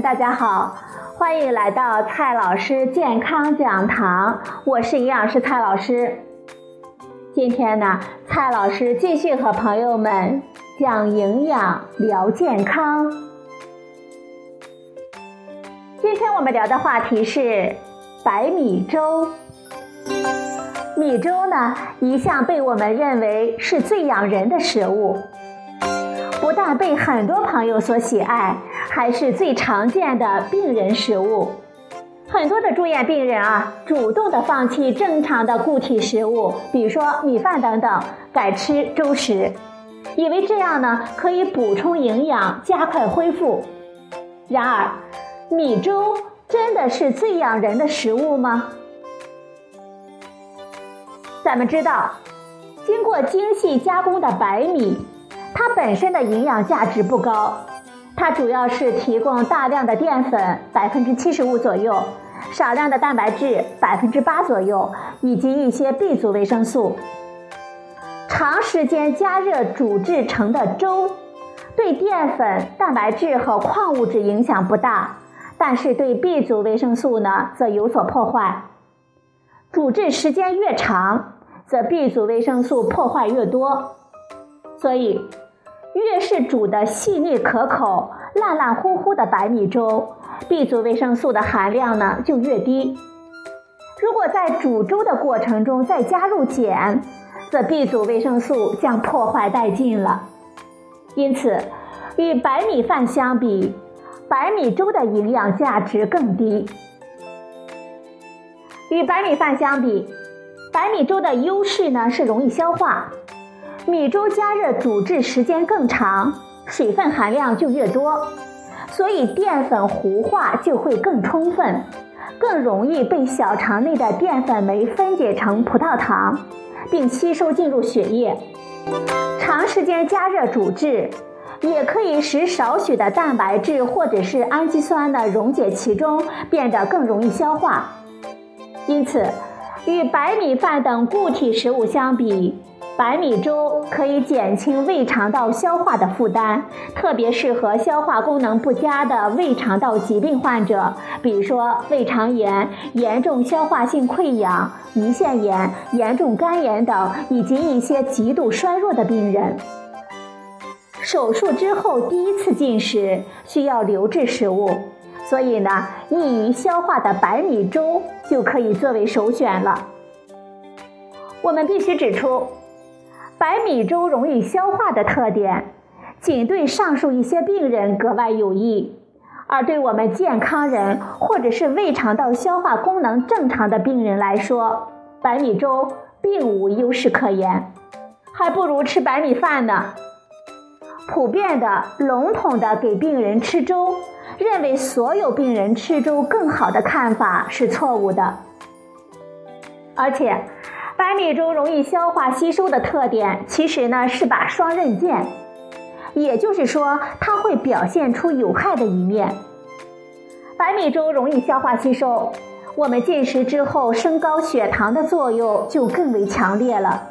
大家好，欢迎来到蔡老师健康讲堂，我是营养师蔡老师。今天呢，蔡老师继续和朋友们讲营养、聊健康。今天我们聊的话题是白米粥。米粥呢，一向被我们认为是最养人的食物，但被很多朋友所喜爱，还是最常见的病人食物。很多的住院病人啊，主动的放弃正常的固体食物，比如说米饭等等，改吃粥食，以为这样呢可以补充营养，加快恢复。然而，米粥真的是最养人的食物吗？咱们知道，经过精细加工的白米，它本身的营养价值不高，它主要是提供大量的淀粉，百分之七十五左右，少量的蛋白质，百分之八左右，以及一些 B 族维生素。长时间加热煮制成的粥，对淀粉、蛋白质和矿物质影响不大，但是对 B 族维生素呢，则有所破坏。煮制时间越长，则 B 族维生素破坏越多，所以越是煮的细腻可口、烂烂乎乎的白米粥，B 族维生素的含量呢就越低。如果在煮粥的过程中再加入碱，则 B 族维生素将破坏殆尽了。因此，与白米饭相比，白米粥的营养价值更低。与白米饭相比，白米粥的优势呢是容易消化。米粥加热煮制时间更长，水分含量就越多，所以淀粉糊化就会更充分，更容易被小肠内的淀粉酶分解成葡萄糖，并吸收进入血液。长时间加热煮制，也可以使少许的蛋白质或者是氨基酸呢溶解其中，变得更容易消化。因此，与白米饭等固体食物相比，白米粥可以减轻胃肠道消化的负担，特别适合消化功能不佳的胃肠道疾病患者，比如说胃肠炎、严重消化性溃疡、胰腺炎、严重肝炎等，以及一些极度衰弱的病人。手术之后第一次进食需要留置食物。所以呢，易于消化的白米粥就可以作为首选了。我们必须指出，白米粥容易消化的特点，仅对上述一些病人格外有益，而对我们健康人或者是胃肠道消化功能正常的病人来说，白米粥并无优势可言，还不如吃白米饭呢。普遍的、笼统的给病人吃粥。认为所有病人吃粥更好的看法是错误的，而且白米粥容易消化吸收的特点其实呢是把双刃剑，也就是说它会表现出有害的一面。白米粥容易消化吸收，我们进食之后升高血糖的作用就更为强烈了。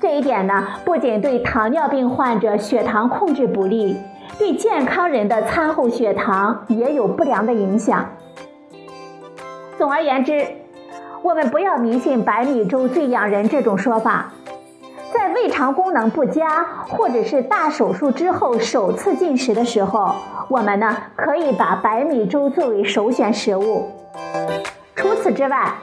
这一点呢不仅对糖尿病患者血糖控制不利。对健康人的餐后血糖也有不良的影响。总而言之，我们不要迷信白米粥最养人这种说法。在胃肠功能不佳或者是大手术之后首次进食的时候，我们呢可以把白米粥作为首选食物。除此之外，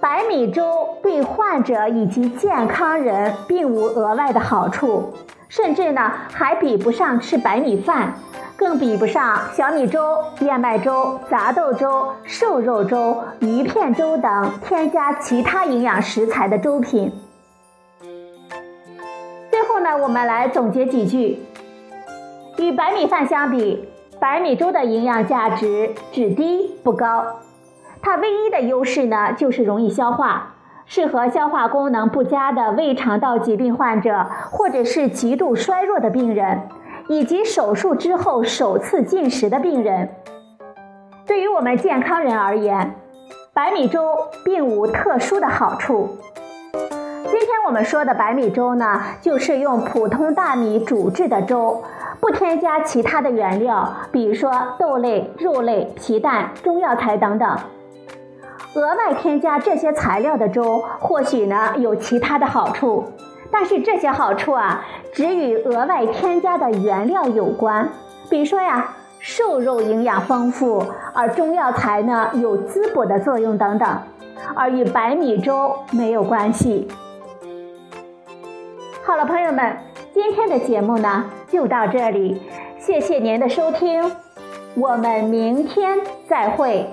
白米粥对患者以及健康人并无额外的好处。甚至呢，还比不上吃白米饭，更比不上小米粥、燕麦粥、杂豆粥、瘦肉粥、鱼片粥等添加其他营养食材的粥品。最后呢，我们来总结几句：与白米饭相比，白米粥的营养价值只低不高，它唯一的优势呢，就是容易消化。适合消化功能不佳的胃肠道疾病患者，或者是极度衰弱的病人，以及手术之后首次进食的病人。对于我们健康人而言，白米粥并无特殊的好处。今天我们说的白米粥呢，就是用普通大米煮制的粥，不添加其他的原料，比如说豆类、肉类、皮蛋、中药材等等。额外添加这些材料的粥，或许呢有其他的好处，但是这些好处啊，只与额外添加的原料有关。比如说呀，瘦肉营养丰富，而中药材呢有滋补的作用等等，而与白米粥没有关系。好了，朋友们，今天的节目呢就到这里，谢谢您的收听，我们明天再会。